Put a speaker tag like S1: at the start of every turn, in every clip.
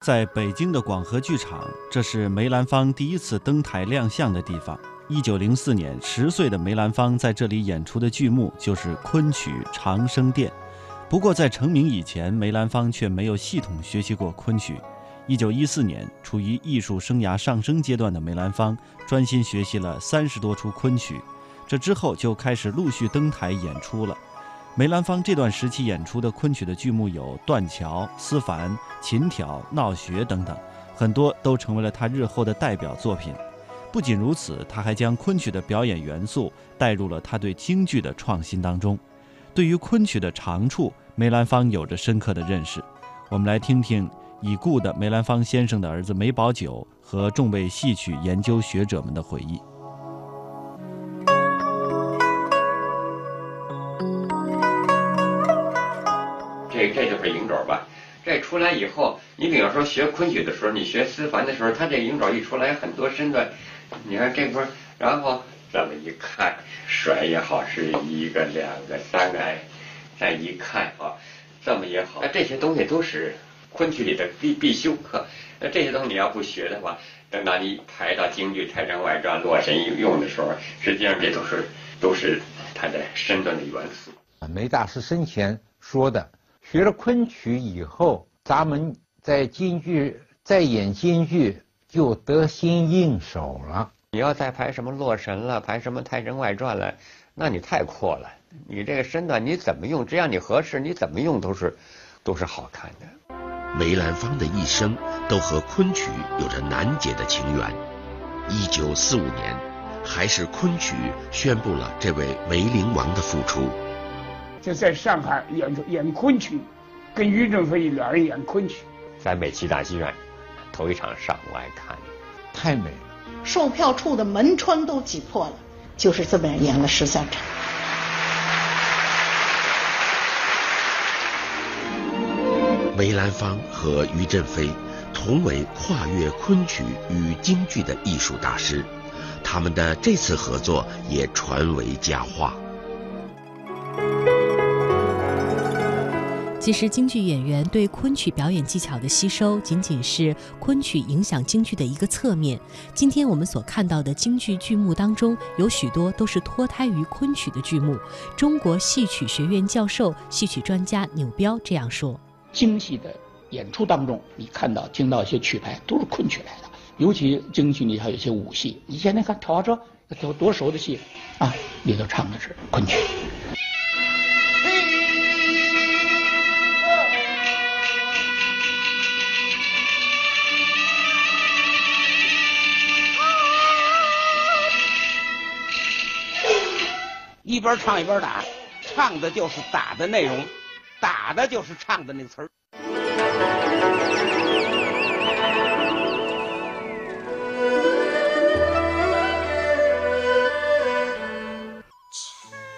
S1: 在北京的广和剧场，这是梅兰芳第一次登台亮相的地方。一九零四年，十岁的梅兰芳在这里演出的剧目就是昆曲《长生殿》。不过，在成名以前，梅兰芳却没有系统学习过昆曲。一九一四年，处于艺术生涯上升阶段的梅兰芳，专心学习了三十多出昆曲。这之后，就开始陆续登台演出了。梅兰芳这段时期演出的昆曲的剧目有《断桥》《思凡》《琴挑》《闹学》等等，很多都成为了他日后的代表作品。不仅如此，他还将昆曲的表演元素带入了他对京剧的创新当中。对于昆曲的长处，梅兰芳有着深刻的认识。我们来听听已故的梅兰芳先生的儿子梅葆玖和众位戏曲研究学者们的回忆。
S2: 这这就是影轴吧？这出来以后，你比方说学昆曲的时候，你学思凡的时候，他这影轴一出来，很多身段，你看这块，然后这么一看，甩也好，是一个、两个、三个，再一看啊，这么也好，那这些东西都是昆曲里的必必修课。那这些东西你要不学的话，等到你排到京剧《太上外传》《洛神》用的时候，实际上这都是都是它的身段的元素。
S3: 梅大师生前说的。学了昆曲以后，咱们在京剧再演京剧就得心应手了。
S2: 你要再排什么《洛神》了，排什么《太上外传》了，那你太阔了。你这个身段你怎么用，只要你合适，你怎么用都是都是好看的。
S4: 梅兰芳的一生都和昆曲有着难解的情缘。一九四五年，还是昆曲宣布了这位梅陵王的复出。
S5: 就在上海演出演昆曲，跟于正飞两人演昆曲，
S2: 在美琪大戏院头一场上我爱看，
S3: 太美了，
S6: 售票处的门窗都挤破了，就是这么演了十三场。
S4: 梅兰芳和于振飞同为跨越昆曲与京剧的艺术大师，他们的这次合作也传为佳话。
S7: 其实，京剧演员对昆曲表演技巧的吸收，仅仅是昆曲影响京剧的一个侧面。今天我们所看到的京剧剧目当中，有许多都是脱胎于昆曲的剧目。中国戏曲学院教授、戏曲专家钮彪这样说：
S8: 京戏的演出当中，你看到听到一些曲牌都是昆曲来的，尤其京剧里还有些武戏。你现在看跳花车，多多熟的戏啊，里头唱的是昆曲。一边唱一边打，唱的就是打的内容，打的就是唱的那个词儿。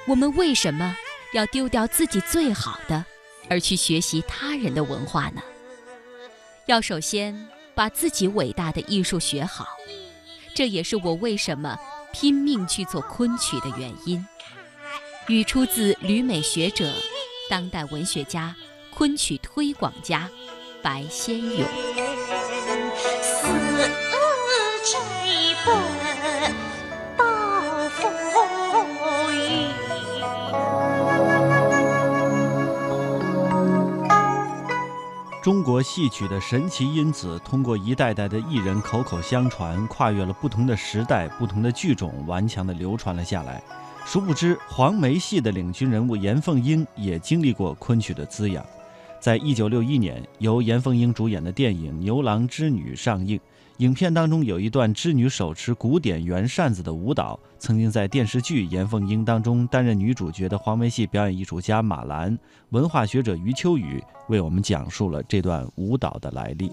S9: 我们为什么要丢掉自己最好的，而去学习他人的文化呢？要首先把自己伟大的艺术学好，这也是我为什么拼命去做昆曲的原因。语出自旅美学者、当代文学家、昆曲推广家白先勇。
S1: 中国戏曲的神奇因子，通过一代代的艺人口口相传，跨越了不同的时代、不同的剧种，顽强地流传了下来。殊不知，黄梅戏的领军人物严凤英也经历过昆曲的滋养。在一九六一年，由严凤英主演的电影《牛郎织女》上映，影片当中有一段织女手持古典圆扇子的舞蹈。曾经在电视剧《严凤英》当中担任女主角的黄梅戏表演艺术家马兰、文化学者余秋雨为我们讲述了这段舞蹈的来历。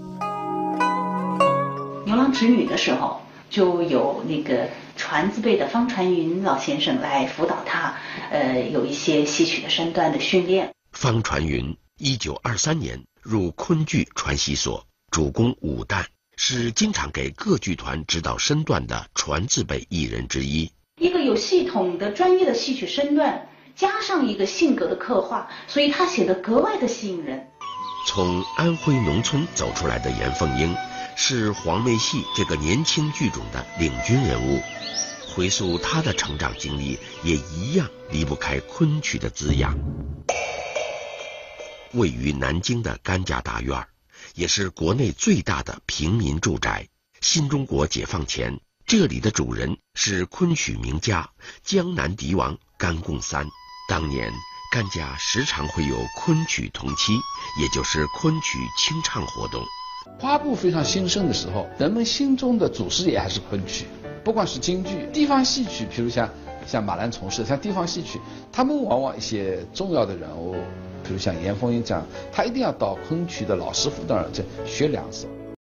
S6: 牛郎织女的时候，就有那个。传字辈的方传云老先生来辅导他，呃，有一些戏曲的身段的训练。
S4: 方传云，一九二三年入昆剧传习所，主攻武旦，是经常给各剧团指导身段的传字辈艺人之一。
S6: 一个有系统的专业的戏曲身段，加上一个性格的刻画，所以他显得格外的吸引人。
S4: 从安徽农村走出来的严凤英，是黄梅戏这个年轻剧种的领军人物。回溯他的成长经历，也一样离不开昆曲的滋养。位于南京的甘家大院，也是国内最大的平民住宅。新中国解放前，这里的主人是昆曲名家江南笛王甘贡三。当年，甘家时常会有昆曲同期，也就是昆曲清唱活动。
S10: 花布非常兴盛的时候，人们心中的祖师爷还是昆曲，不管是京剧、地方戏曲，比如像像马兰从事，像地方戏曲，他们往往一些重要的人物，比如像严凤英这样，他一定要到昆曲的老师傅那儿去学两手。